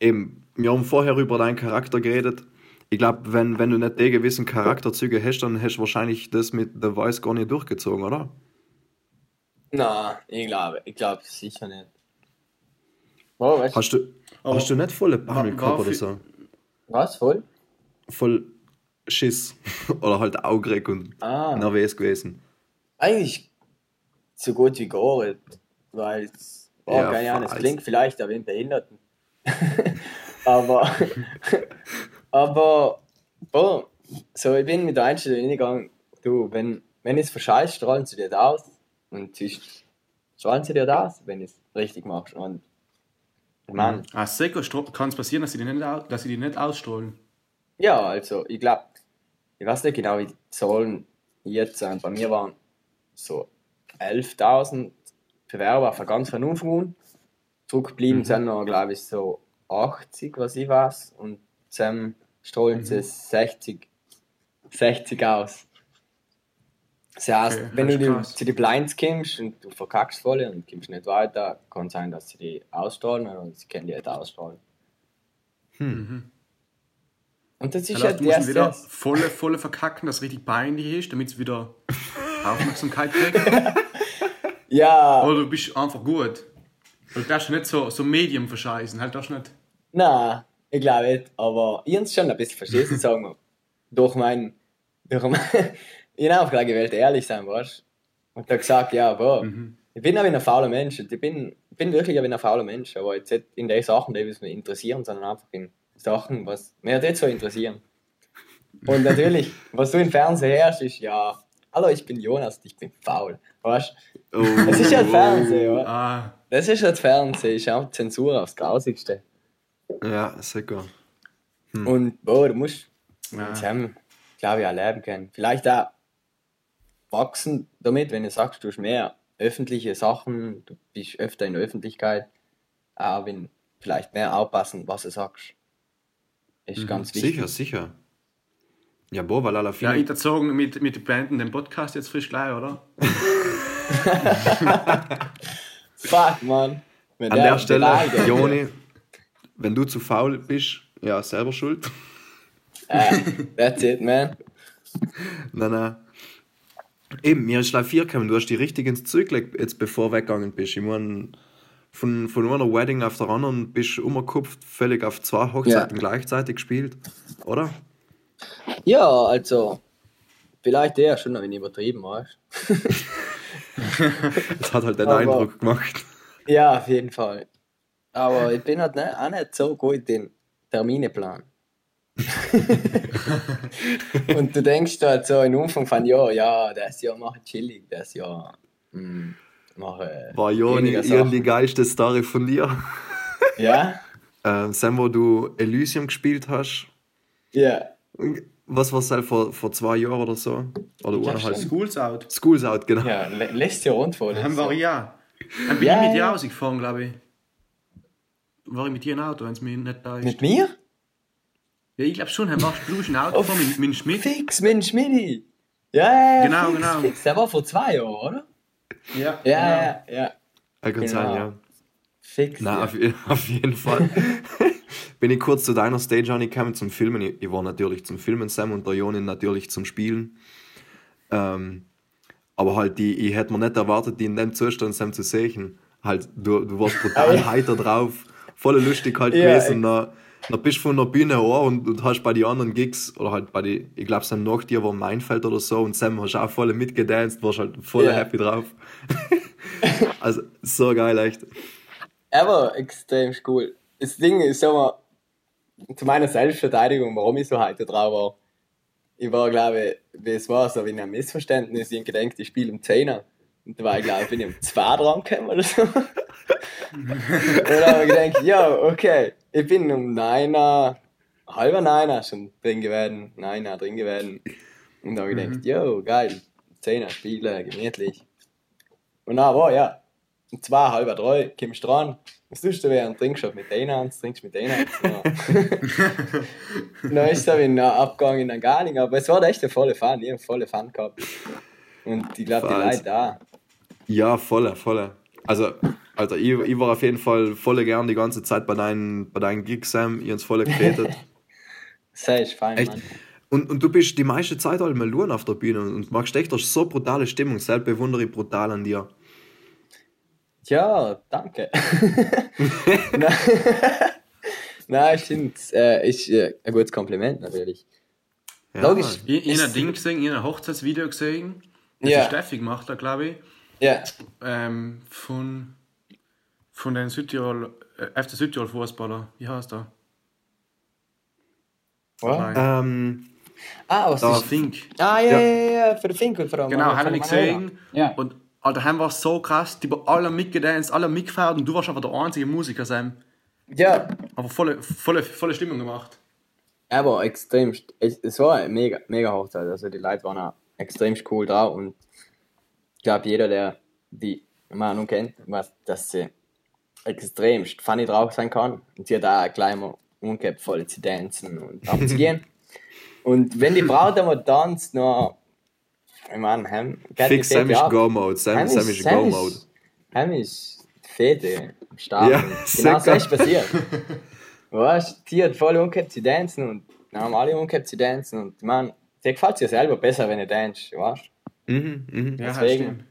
Eben, wir haben vorher über deinen Charakter geredet. Ich glaube, wenn, wenn du nicht die gewissen Charakterzüge hast, dann hast du wahrscheinlich das mit The Voice gar nicht durchgezogen, oder? Na, ich glaube, ich glaube sicher nicht. Oh, weißt du, Hast du, Aber- hast du nicht volle War- gehabt oder so? was voll? Voll Schiss. oder halt aufgeregt und Ah. nervös gewesen. Eigentlich so gut wie gar nicht, weil es, oh, Ja, keine Ahnung, es klingt vielleicht ein wenig Behinderten. aber, aber, boah, so, ich bin mit der Einstellung hingegangen, du, wenn, wenn es verscheißt, strahlen sie dir das aus und sonst strahlen sie dir das wenn du es richtig machst. Und, Mann, Ah, sicher kann es passieren, dass sie die nicht, dass sie die nicht ausstrahlen. Ja, also ich glaube, ich weiß nicht genau, wie die Zahlen jetzt sind. Bei mir waren so 11.000 Bewerber von ganz an. Zurückgeblieben sind noch, glaube ich, so 80, was ich weiß. Und zusammen strahlen sie 60, 60 aus. Das heißt, Okay, wenn das du die, zu den Blinds kommst und du verkackst voll und kommst nicht weiter, kann sein, dass sie die ausstrahlen oder sie können die nicht ausstrahlen. Und das ist Das halt ihn wieder volle, volle verkacken, dass es richtig peinlich ist, damit es wieder Aufmerksamkeit kriegt. Ja. Oder du bist einfach gut. Weil du darfst nicht so, so Medium verscheißen. Halt darfst nicht. Nein, ich glaube nicht, aber ich habe es schon ein bisschen verschissen, sagen wir. Durch mein, durch mein, ich habe einfach gewählt, ehrlich sein, weißt du? Und da gesagt, ja, boah, ich bin aber ein fauler Mensch, ich bin, ich bin wirklich ein fauler Mensch, aber jetzt nicht in den Sachen, die mich interessieren, sondern einfach in Sachen, was mir nicht so interessieren. Und natürlich, was du im Fernsehen hörst, ist, ja, hallo, ich bin Jonas, ich bin faul, weißt du? Oh, Es ist halt Fernsehen, oder? Ah, Das ist halt Fernsehen, ist auch Zensur aufs Grausigste. Ja, sicher. Und boah, du musst Ja. dem, glaube ich, auch leben können. Vielleicht auch wachsen damit, wenn du sagst, du hast mehr öffentliche Sachen, du bist öfter in der Öffentlichkeit, auch wenn vielleicht mehr aufpassen, was du sagst. Ist ganz wichtig. Sicher, sicher. Ja, boah, weil alle ja, viele. ich erzogen mit, mit den Banden den Podcast jetzt frisch gleich, oder? Fuck, man. Wenn An der Stelle, beleidigt, Joni, wenn du zu faul bist, ja, selber schuld. Äh, that's it, man. Nein, nein. Eben, mir ist gleich vier gekommen. Du hast die richtig ins Zeug gelegt, jetzt bevor du weggegangen bist. Ich meine, von, von einer Wedding auf der anderen bist du umgekupft, völlig auf zwei Hochzeiten gleichzeitig gespielt, oder? Ja, also, vielleicht eher schon, wenn ich übertrieben weißt Das hat halt den Aber- Eindruck gemacht. Ja, auf jeden Fall. Aber ich bin halt ne, auch nicht so gut in Termine planen. Und du denkst halt so im Anfang von Jahr, ja, das Jahr mache ich chillig, das Jahr hm, mache War Joni weniger irgendwie die Sachen. geilste Story von dir? Ja? Ähm, Sam, wo du Elysium gespielt hast. Ja. Was war es vor, vor zwei Jahren oder so? Oder Ja, stimmt. School's out. School's out, genau. Ja, lä- lässt ja rund vor. Dann war ich ja. Dann bin Ja, ich mit dir ja. rausgefahren, glaube ich. War ich mit dir im Auto, wenn es mir nicht da ist. Mit mir? Ja, ich glaube schon, dann warst du ein Auto mit dem Schmidt. Fix, mit dem Schmidi. Ja, ja, ja. Genau, fix, genau. Fix. Der war vor zwei Jahren, oder? Ja, Ja, ja, ja. Er kann sein, Genau. ja. Fix. Na, ja. auf, auf jeden Fall. Bin ich kurz zu deiner Stage angekommen zum Filmen. Ich, ich war natürlich zum Filmen, Sam und der Joni natürlich zum Spielen. Ähm, aber halt, die, ich hätte mir nicht erwartet, die in dem Zustand Sam zu sehen. Halt, du, du warst brutal heiter drauf, voll lustig halt Ja, gewesen. Da, da bist du von der Bühne an und, und hast bei den anderen Gigs, oder halt bei die, ich glaube, Sam nach dir war Meinfeld oder so, und Sam hast auch voll mitgedanced, warst halt voll Ja. happy drauf. also, so geil, echt. Aber extrem cool. Das Ding ist, sag mal, zu meiner Selbstverteidigung, warum ich so heute drauf war. Ich war, glaube ich, wie es war, so wie ein Missverständnis. Ich gedacht, ich spiele um 10er. Und da war ich, glaube ich, bin ich um 2 dran gekommen oder so. und dann habe ich gedacht, ja, okay, ich bin um 9er, halber 9er schon drin gewesen, 9er drin gewesen. Und da habe ich gedacht, jo, geil, 10er spielen, gemütlich. Und dann war, ja, um zwei, halber drei, kommst du dran, was tust du während trinkst du mit denen eins, trinkst mit denen eins. Ja. dann ist er wieder abgegangen in den Garning, aber es war echt ein voller Fun, ich habe volle Fun gehabt. Und ich glaube, die. Leute da. Ja, voller, voller. Also, Alter, ich, ich war auf jeden Fall voll gern die ganze Zeit bei deinen, bei deinen Gigs, Sam. Ich hab's voll geredet. Das ist fein, Echt? Mann. Und, und du bist die meiste Zeit halt mal nur auf der Bühne und machst echt eine so brutale Stimmung. Selbst bewundere ich brutal an dir. Ja, danke. Nein, Nein stimmt. Äh, ist äh, ein gutes Kompliment natürlich. Ja, Logisch. Ich, ich Ist- habe ein Ding gesehen, ich habe ein Hochzeitsvideo gesehen. Das Ja. ist Steffi gemacht hat, glaube ich. Ja, Ähm, von, von den Südtirol, äh, FC Südtirol Fußballer. Wie heißt der? wow. Nein. Ähm, Ah, was Da- ist... Fink. Ah, ja, ja, ja, für den Fink und für den Genau, für habe den ich Manuela. gesehen. Ja. Und Alter, heim war so krass. Die haben alle mitgedanced, alle mitgefeiert und du warst einfach der einzige Musiker, Sam. Ja, Aber volle, volle, volle Stimmung gemacht. aber extrem, es, es war eine mega, mega Hochzeit. Also die Leute waren auch extrem cool da und ich glaube, jeder, der die Manu kennt, weiß, dass sie extremst funny drauf sein kann. Und sie hat auch gleich mal umgekehrt, voll zu dancen und abzugehen. und wenn die Braut einmal tanzt, noch, ich meine, geht fix die Sam ist. Go-Mode. Sam, Sam ist Go-Mode. Hem ist Fete am Start. Ja, genau so ist passiert. Weißt sie hat voll umgekehrt zu dancen und dann haben alle umgekehrt zu dancen und man, dir gefällt ja selber besser, wenn du tanzt, weißt Mhm, mhm. Ja, Deswegen. stimmt.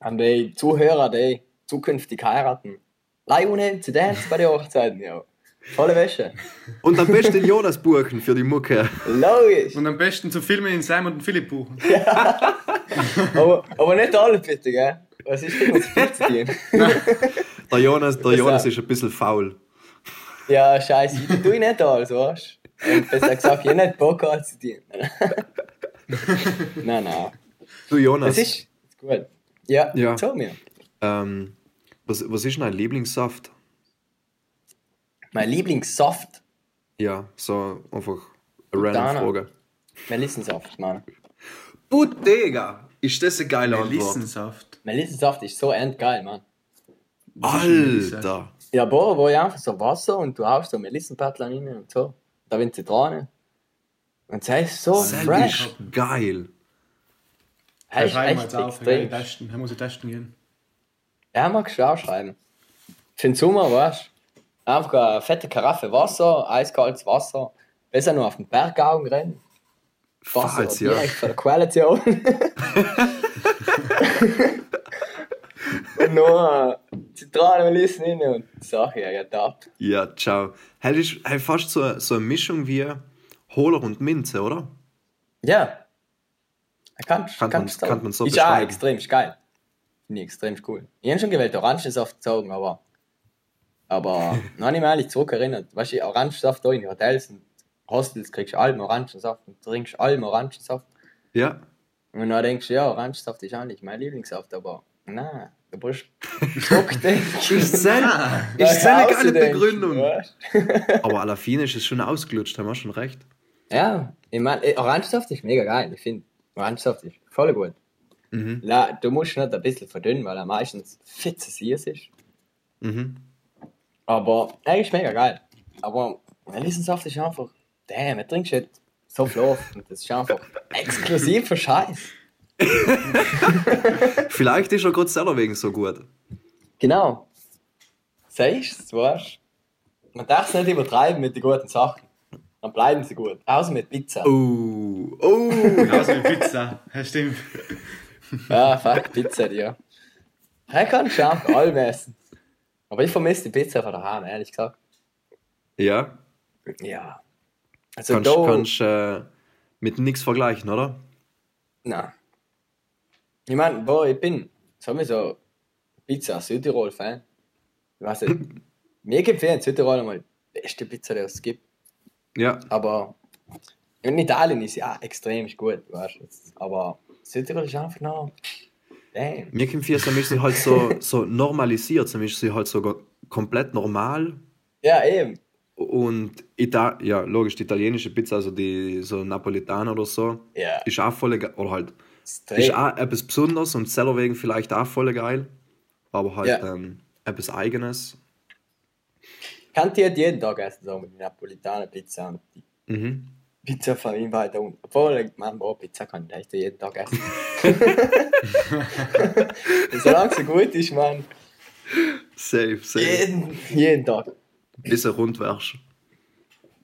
An die Zuhörer, die zukünftig heiraten, leih ohne zu dancen bei den Hochzeiten, ja. Volle Wäsche. Und am besten Jonas buchen für die Mucke. Logisch. Und am besten zu filmen in Sam und Philipp buchen. Aber, aber nicht alle bitte, gell? Was ist denn uns viel zu tun? Der Jonas, der Jonas ist ein bisschen faul. Ja, scheiße, ich tue nicht alles, weißt du? Und besser gesagt, ich nicht Bock zu tun. nein, nein. Du Jonas, Das ist, gut. Ja, Ja. sag mir. ähm, was, was ist dein Lieblingssaft? Mein Lieblingssaft, Ja, so einfach eine random Dana. Frage. Melissensaft, Mann. Bottega! Ist das eine geile Antwort? Melissensaft. Melissensaft ist so endgeil, Mann. Alter! Ja, boah, wo ich einfach so Wasser und du haust so Melissenpattler rein und so. Da sind Zitrone. Und es ist so Das fresh. geil. Es ist Schreiben wir echt jetzt auf, ja, extrem. testen. Er muss ich testen gehen. Ja, magst du auch schreiben. für den Sommer, weißt du, einfach eine fette Karaffe Wasser, eiskaltes Wasser, besser nur auf den Bergaugen rennen. Wasser Falls, ja. direkt von der Quelle zu und noch Zitronenmelisse rein und Sache, ja, ja, da. Ja, ciao. Hey, ist hey, fast so, so eine Mischung wie Hohler und Minze, oder? Ja. Kann, Kann kann, man- kann man so Ist auch beschreiben. extrem geil. Finde ich extrem cool. Ich habe schon gewählt Orangensaft gezogen, aber. Aber noch nicht mehr ehrlich zurückerinnert. Weißt du, Orangensaft da in Hotels und Hostels kriegst du allem Orangensaft und trinkst allem Orangensaft. Ja. Und dann denkst du, ja, Orangensaft ist eigentlich mein Lieblingssaft, aber nein, du brauchst zurückdenken. Ist Ah, ist eine geile Begründung. weißt Aber Alafine ist es schon ausgelutscht, haben wir schon recht. Ja, ich meine, Orangensaft ist mega geil. Ich finde, Orangensaft ist voll gut. Mhm. La, du musst nicht ein bisschen verdünnen, weil er meistens viel zu süß ist. Mhm. Aber er ist mega geil. Aber Lisensaft ist einfach, damn, er trinkst halt so viel auf. Und das ist einfach exklusiv für Scheiß. Vielleicht ist er gerade selber wegen so gut. Genau. Siehst du, weißt du? Man darf es nicht übertreiben mit den guten Sachen. Dann bleiben sie gut. Außer mit Pizza. Oh, oh. also eine Pizza. Ja, stimmt. Ja, fuck, Pizza, ja. Er kann schon einfach allem essen. Aber ich vermisse die Pizza von daheim, ehrlich gesagt. Ja, Ja. Also kannst, da... kannst äh, mit nichts vergleichen, oder? Nein. Ich meine, wo ich bin, sowieso Pizza Südtirol-Fan. Ich weiß nicht, mir in Südtirol einmal die beste Pizza, die es gibt. Ja, Aber in Italien ist ja auch extrem gut, weißt du. Aber Südtirol ist einfach noch. Damn. mir kommt vor, sie halt so, so normalisiert, sie halt so go- komplett normal. Ja, eben. Und Ita ja, logisch, die italienische Pizza, also die so Napolitaner oder so, Ja. ist auch voll geil. Oder halt, Extrem. ist auch etwas Besonderes und selber wegen vielleicht auch voll geil. Aber halt Ja. ähm, etwas Eigenes. Kann die halt jeden Tag essen, so mit Napolitaner Pizza Mhm. Pizza von ihm weiter unten. Obwohl, man, boah, Pizza kann ich echt jeden Tag essen. Solange sie gut ist, man. Safe, safe. Jeden, jeden Tag. Bis er rund wärst.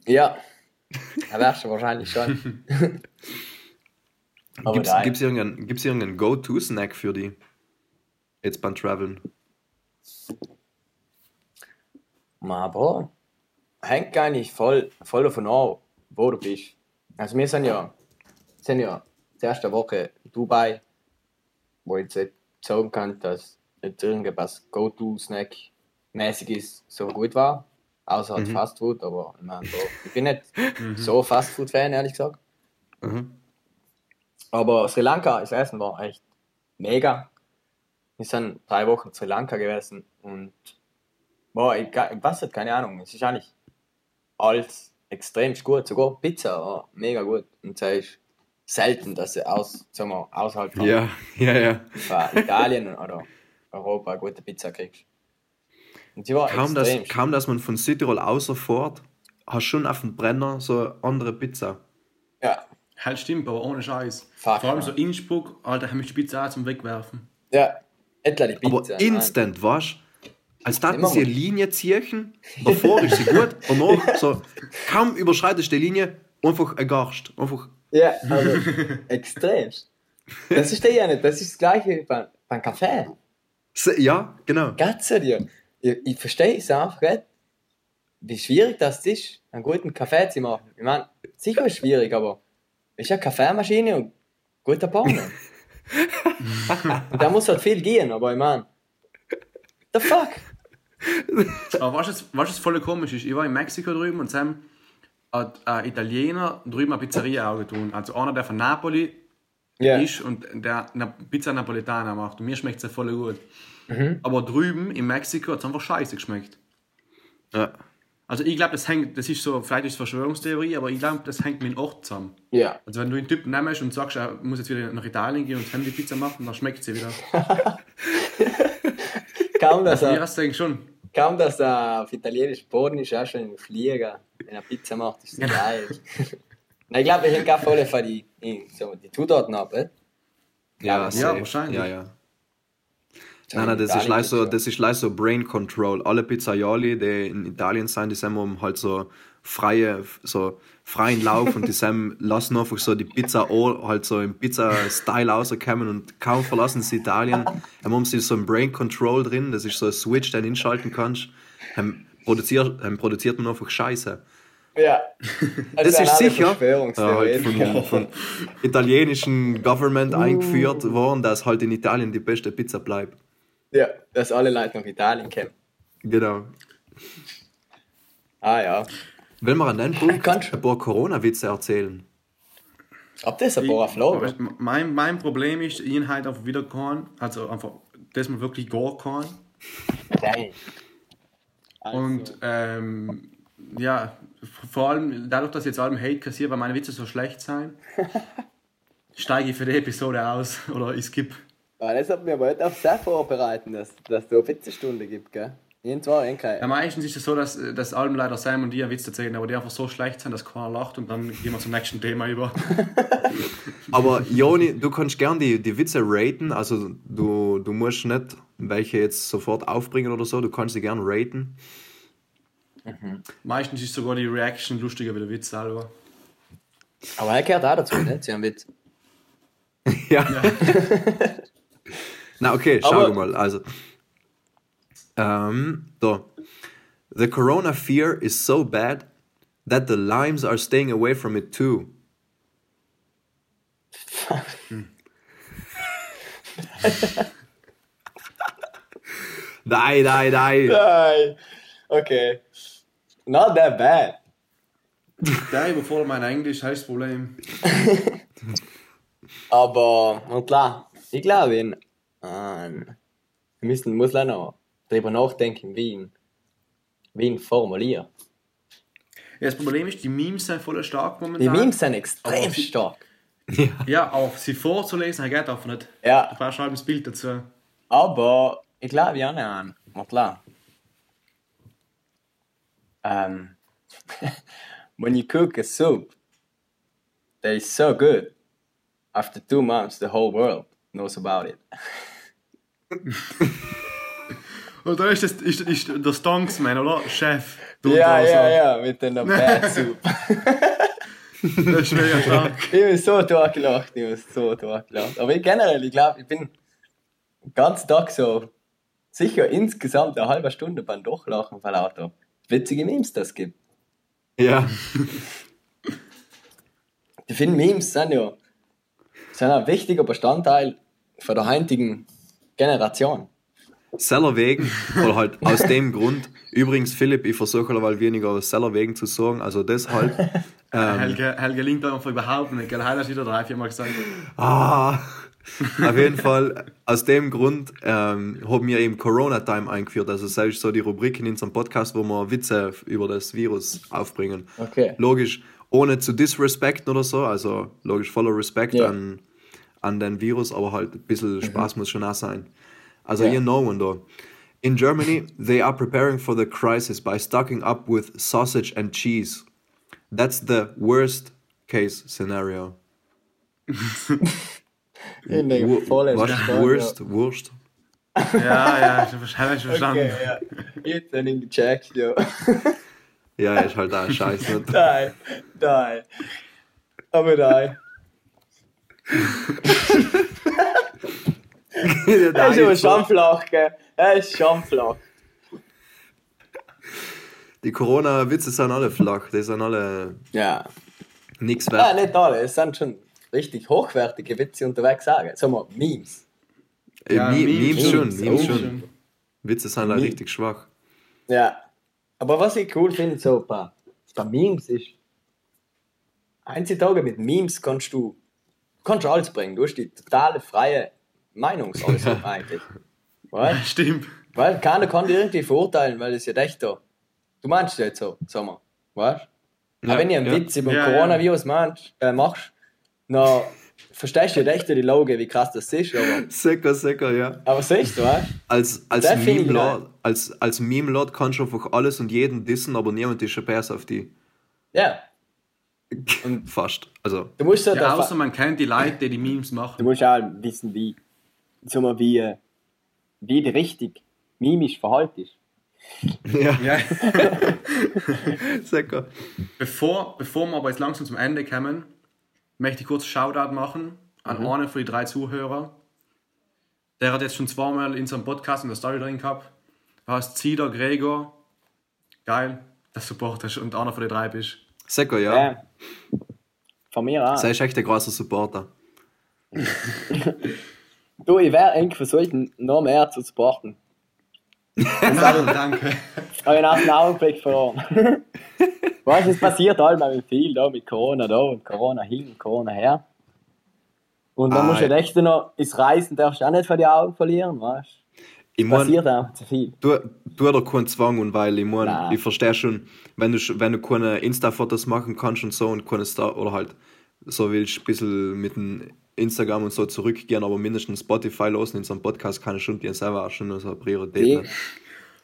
Ja. Da wärst du wahrscheinlich schon. Nein. gibt's irgendeinen, gibt's irgendeinen Go-To-Snack für die? Jetzt beim Traveln. Ma, Bro, hängt gar nicht voll, voll davon ab, wo du bist. Also wir sind ja, sind ja die erste Woche in Dubai, wo ich jetzt nicht sagen kann, dass jetzt irgendwas Go-To-Snack mäßig ist, so gut war. Außer halt Fast Food, aber ich, mein, ich bin nicht so Fast Food-Fan, ehrlich gesagt. Mhm. Aber Sri Lanka, das Essen war echt mega. Wir sind drei Wochen in Sri Lanka gewesen und boah, ich, ich weiß nicht, keine Ahnung, es ist eigentlich alles extrem gut. Sogar Pizza war mega gut. Und es ist selten, dass du aus, sagen wir, außerhalb von, Ja, ja, ja. von Italien oder Europa eine gute Pizza kriegst. Und sie war Kaum dass, extrem kaum, dass man von Südtirol außerfährt, hast schon auf dem Brenner so eine andere Pizza. Ja, Halt stimmt, aber ohne Scheiß. Fuck, Vor allem man. so Innsbruck, Alter, haben mich die Pizza auch zum Wegwerfen. ja, etwa die Pizza. Aber instant, weißt du? Als da Immer sie eine mal. Linie ziehen, davor ist sie gut und noch so, kaum überschreitest du die Linie, einfach ein Garst. Einfach, Ja, also extrem. Das ist ja nicht, das ist das gleiche beim, beim Kaffee. ja, genau. Gatze dir. Ich, ich verstehe es einfach nicht, wie schwierig das ist, einen guten Kaffee zu machen. Ich meine, sicher ist schwierig, aber es ist eine Kaffeemaschine und guter Bohnen. und da muss halt viel gehen, aber ich meine, the fuck? Aber was ist voll komisch ist, ich war in Mexiko drüben und Sam hat ein Italiener drüben eine Pizzeria auch getan. Also einer, der von Napoli Ja, ist und der eine Pizza Napolitana macht. Und mir schmeckt es voll gut. Mhm. Aber drüben in Mexiko hat es einfach scheiße geschmeckt. Ja. Also ich glaube, das hängt, das ist so, vielleicht ist es Verschwörungstheorie, aber ich glaube, das hängt mit dem Ort zusammen. ja. Also wenn du einen Typen nimmst und sagst, er muss jetzt wieder nach Italien gehen und die Pizza machen, dann schmeckt sie wieder. Kaum, dass Ja, er, das denke ich schon. kaum, dass er auf italienisch ist, auch schon im Flieger. Wenn er Pizza macht, ist es geil. Nein, ich glaube, ich hänge auch voll die, die- so, die Zutaten ab. Eh? Ja, Ja, safe. wahrscheinlich. Ja, ja. Nein, nein, das ist, leider so, das ist leider so Brain Control. Alle Pizzaioli, die in Italien sind, die sind um halt so freie, so freien Lauf und die sind, lassen einfach so die Pizza halt so im Pizza-Style rauskommen und kaum verlassen sie Italien. Dann haben sie so ein Brain Control drin, das ist so ein Switch, den du inschalten kannst. Dann produziert, dann produziert man einfach Scheiße. Ja. Das, das ist sicher äh, halt von, von italienischen Government uh. eingeführt worden, dass halt in Italien die beste Pizza bleibt. Ja, dass alle Leute nach Italien kommen. Genau. Ah ja. Wenn wir an den Punkt ein paar Corona-Witze erzählen. Ob das ein paar Flow? Mein, mein Problem ist, ich halt einfach wieder also einfach, dass man wirklich gar kann. Nein. Also. Und ähm, ja, vor allem dadurch, dass ich jetzt allem Hate kassiere, weil meine Witze so schlecht sein, steige ich für die Episode aus oder ich skip. Ja, das hat mir aber heute auch sehr vorbereiten, dass, dass es eine Witzestunde gibt, gell? Irgendwo, Ja, meistens ist es so, dass das Alben leider Sam und die einen Witz erzählen, aber die einfach so schlecht sind, dass keiner lacht und dann gehen wir zum nächsten Thema über. aber Joni, du kannst gern die, die Witze raten, also du, du musst nicht welche jetzt sofort aufbringen oder so, du kannst sie gern raten. Mhm. Meistens ist sogar die Reaction lustiger wie der Witz selber. Aber er gehört auch dazu, ne? Zu einem Witz. ja. ja. Na, okay, schau Aber, mal. Also, ähm, da. The corona fear is so bad that the limes are staying away from it too. nein, nein, nein. Nein. Okay. Not that bad. Nein, bevor mein Englisch heißt Problem. Aber, und klar, ich glaube, wir müssen, muss noch darüber nachdenken, wie ihn, formulieren. Ja, das Problem ist, die Memes sind voll stark momentan. Die Memes sind extrem sie, stark. Ja. ja, auch sie vorzulesen, geht einfach nicht. Ja. Du brauchst halt das Bild dazu. Aber ich glaube ja nicht an. klar. Um, when you cook a soup that is so good, after two months, the whole world knows about it. Und da ist, das, ist, ist der Stonksman, oder? Chef. Ja, ja, ja, mit Bad Soup. das ist mega stark. Ich bin so durchgelacht, ich bin so durchgelacht. Aber ich generell, ich glaube, ich bin den ganzen Tag so sicher insgesamt eine halbe Stunde beim Durchlachen von lauter witzige Memes das gibt. Ja. Ich finde, Memes sind ja sind ein wichtiger Bestandteil von der heutigen Generation. Seller wegen, oder halt aus dem Grund. Übrigens, Philipp, ich versuche weil weniger Seller wegen zu sorgen, also deshalb. Ähm, Helge, Helge linkt einfach überhaupt nicht, gell? Heil hast wieder drei, vier Mal gesagt. Ah, auf jeden Fall, aus dem Grund ähm, haben wir eben Corona Time eingeführt. Also, das ist so die Rubrik in unserem Podcast, wo wir Witze über das Virus aufbringen. Okay. Logisch, ohne zu disrespekten oder so, also logisch voller Respekt ja. an, an den Virus, aber halt ein bisschen mhm. Spaß muss schon auch sein. Also, yeah. you know, one da. In Germany, they are preparing for the crisis by stocking up with sausage and cheese. That's the worst case scenario. In der vollen Was? Wurst? Wurst? Ja, ja, ich habe schon verstanden. Okay, ja. Jetzt habe ich gecheckt, ja. ja, ist halt auch scheiße. Nein, nein. Aber nein. Er ist aber schon flach, gell? Er ist schon flach. Die Corona-Witze sind alle flach, die sind alle. Ja. Nichts wert. Ja, nicht alle, es sind schon richtig hochwertige Witze unterwegs sagen. Sagen wir Memes. Ja, Memes, Memes, schon, Memes schon. schon. Witze sind halt richtig schwach. Ja. Aber was ich cool finde, so bei, bei Memes ist, heutzutage mit Memes kannst du, kannst du alles bringen. Du hast die totale freie Meinungsäußerung eigentlich. Weil, Stimmt. Weil keiner kann dir irgendwie verurteilen, weil es ja echt da. Du meinst ja jetzt so, sag mal. Weißt du? Ja, wenn ihr einen ja. Witz über ja, Coronavirus ja. äh, machst, na, verstehst du echt die Loge, wie krass das ist, aber... Sicker, sicker, ja. Aber siehst du, was? Als, als Meme-Lord als, als Meme kannst du einfach alles und jeden dissen, aber niemand ist schon besser auf die. Ja. Und Fast, also... Du musst ja, ja außer man kennt die Leute, die die Memes machen. Du musst auch wissen, wie... Sag mal, wie... Äh, wie du richtig mimisch verhaltest. Ja, Ja. sicher. Bevor, bevor wir aber jetzt langsam zum Ende kommen, möchte ich kurz Shoutout machen an einen von den drei Zuhörer. Der hat jetzt schon zweimal in seinem Podcast in der Story drin gehabt. Er heißt Zieder Gregor. Geil, dass du supportest und einer von den drei bist. Sicher, ja. Äh, von mir auch. Sei echt ein großer Supporter. Du, ich wäre eigentlich versucht, noch mehr zu supporten. Danke. Aber ich habe den Augenblick verloren. weißt du, es passiert allmal mit viel da, mit Corona da und Corona hin und Corona her. Und dann Ah, musst du ja. echt noch ins Reisen, darfst du auch nicht von die Augen verlieren, weißt Ich du? mein, Passiert einfach zu viel. du, du hast doch keinen Zwang und weil ich mein, Nein. ich verstehe schon, wenn du, wenn du keine Insta-Fotos machen kannst und so und keine Star oder halt so willst, ein bisschen mit dem Instagram und so zurückgehen, aber mindestens Spotify losen in so einem Podcast kann ich schon dir selber auch schon so eine Priorität. Ne?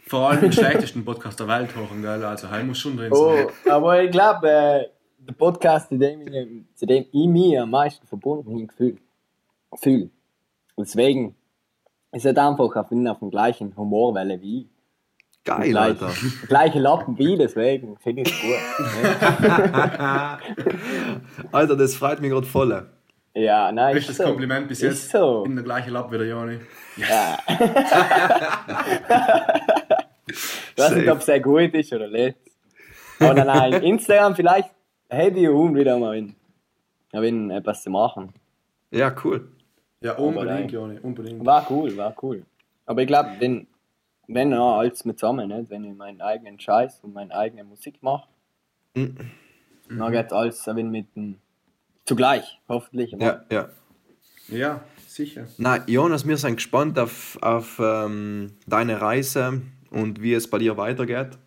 Vor allem den schlechtesten Podcast der Welt hochen, gell? Also, heim muss schon drin oh, sein. aber ich glaube, äh, der Podcast, zu dem, ich, zu dem ich mich am meisten verbunden bin, fühle. Fühl. Deswegen ist es einfach auf, auf der gleichen Humorwelle wie ich. Geil, Gleich- Alter. Gleiche Lappen wie, deswegen finde ich es gut. Alter, das freut mich gerade voll. Ja, nein, Bestes ist so. Kompliment bis Ist jetzt. so. In der gleichen Lapp wie der Joni. Ja. ich weiß nicht, ob es sehr gut ist oder nicht. Aber nein, Instagram vielleicht hätte ich um wieder mal in, in etwas zu machen. Ja, cool. Ja, unbedingt, Joni, unbedingt. War cool, war cool. Aber ich glaube, wenn, wenn ja, alles mit zusammen, nicht? wenn ich meinen eigenen Scheiß und meine eigene Musik mache, Mhm. dann geht alles wenn mit dem zugleich, hoffentlich. Ja, ja. Ja, sicher. Na, Jonas, wir sind gespannt auf, auf ähm, deine Reise und wie es bei dir weitergeht.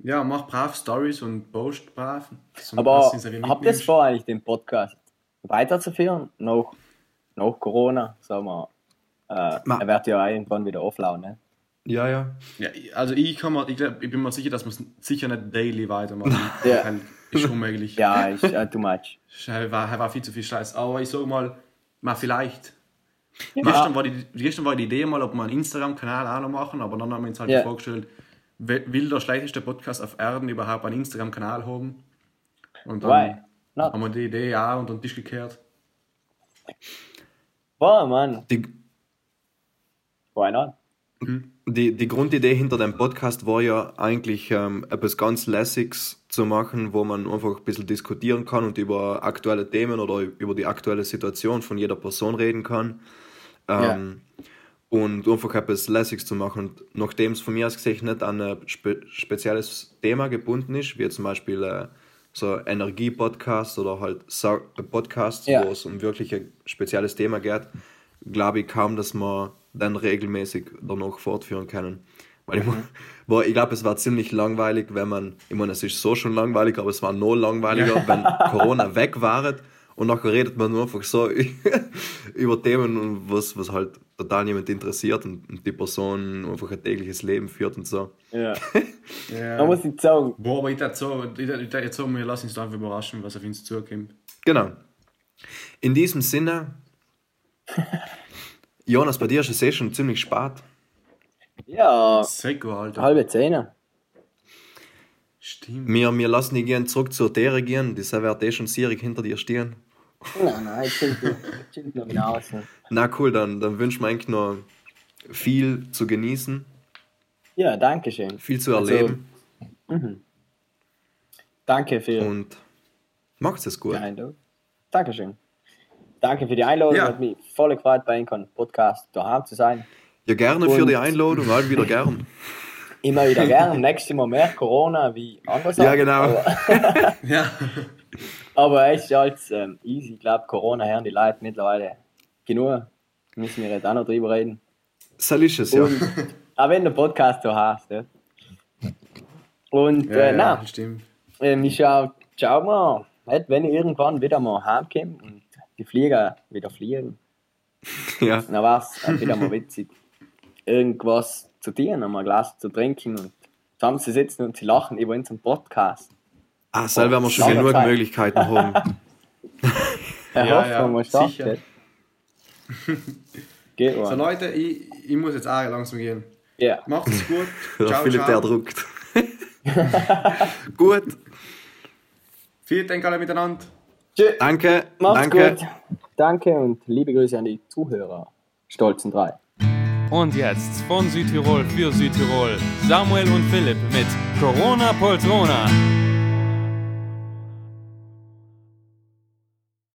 Ja, mach brav Stories und post brav. Aber habt ihr es vor, eigentlich den Podcast weiterzuführen? Nach, nach Corona, sagen wir. Äh, er wird ja irgendwann wieder offline, ne? Ja, ja. Ja, also ich, kann mir, ich, glaub, ich bin mir sicher, dass wir es sicher nicht daily weitermachen. Ja. Weil Ist unmöglich. Ja, ist äh, too much. Er war, er war viel zu viel Scheiß. Aber ich sag mal, mal vielleicht. Gestern, war die, gestern war die Idee mal, ob wir einen Instagram-Kanal auch noch machen, aber dann haben wir uns halt Ja. vorgestellt, will will der schlechteste Podcast auf Erden überhaupt einen Instagram-Kanal haben? Und dann haben wir die Idee auch unter den Tisch gekehrt. Boah, Mann. Die, Why not? die, die Grundidee hinter dem Podcast war ja eigentlich ähm, etwas ganz Lässiges zu machen, wo man einfach ein bisschen diskutieren kann und über aktuelle Themen oder über die aktuelle Situation von jeder Person reden kann. Ähm, Und einfach etwas Lässiges zu machen. Und nachdem es von mir aus gesehen nicht an ein spe spezielles Thema gebunden ist, wie zum Beispiel äh, so Energie-Podcast oder halt Sa Podcasts, Ja. wo es um wirklich ein spezielles Thema geht, glaube ich kaum, dass wir dann regelmäßig danach fortführen können. Weil ich, boah, ich glaube, es war ziemlich langweilig, wenn man, ich meine, es ist so schon langweilig, aber es war noch langweiliger, wenn Corona weg war und nachher redet man nur einfach so über Themen, und was, was halt total niemand interessiert und, und die Person einfach ein tägliches Leben führt und so. Ja. Ja. Da muss ich sagen, Boah, aber ich dachte so, ich dachte- ich dachte jetzt so, wir lassen uns einfach überraschen, was auf uns zukommt. Genau. In diesem Sinne, Jonas, bei dir ist es eh schon ziemlich spät. ja, Seko, Alter. halbe Zähne. Stimmt. Wir, wir lassen dich gehen zurück zur Tere gehen, die wird eh schon sierig hinter dir stehen. Nein, nein, ich bin noch wieder. Na cool, dann, dann wünschen wir eigentlich noch viel zu genießen, Ja, danke schön. viel zu Also, erleben Danke für und macht es gut. die Einladung. Dankeschön. Danke für die Einladung. Ja. Hat mich voll gefreut, bei Ihnen Podcast daheim zu sein. Ja, gerne für Und- die Einladung, halt wieder gern. Immer wieder gern. Nächstes Mal mehr Corona wie anders. Ja, genau. Aber, Ja. aber es ist alles ähm, easy. Ich glaube, Corona hören die Leute mittlerweile genug. Müssen wir jetzt auch noch drüber reden. So ist es, ja. Auch wenn der Podcast so heißt. Ja. Und Ja, äh, ja, nein, stimmt. ähm, ich schau, schau mal, halt, wenn ich irgendwann wieder mal heimkomme und die Flieger wieder fliegen, ja. dann war es wieder mal witzig, irgendwas zu tun, einmal ein Glas zu trinken und zusammen zu sitzen und zu lachen über unseren Podcast. Ah, selber werden wir schon genug Zeit. Möglichkeiten haben. Er Ja, hofft, ja, man startet. sicher. Geht So. Leute, ich, ich muss jetzt auch langsam gehen. Ja. Macht es gut. Der Ciao, Philipp, der ciao. druckt. Gut, Vielen Dank alle miteinander. Tschüss. danke. Macht's danke. gut. Danke und liebe Grüße an die Zuhörer. Stolzen drei. Und jetzt von Südtirol für Südtirol Samuel und Philipp mit Corona Poltrona.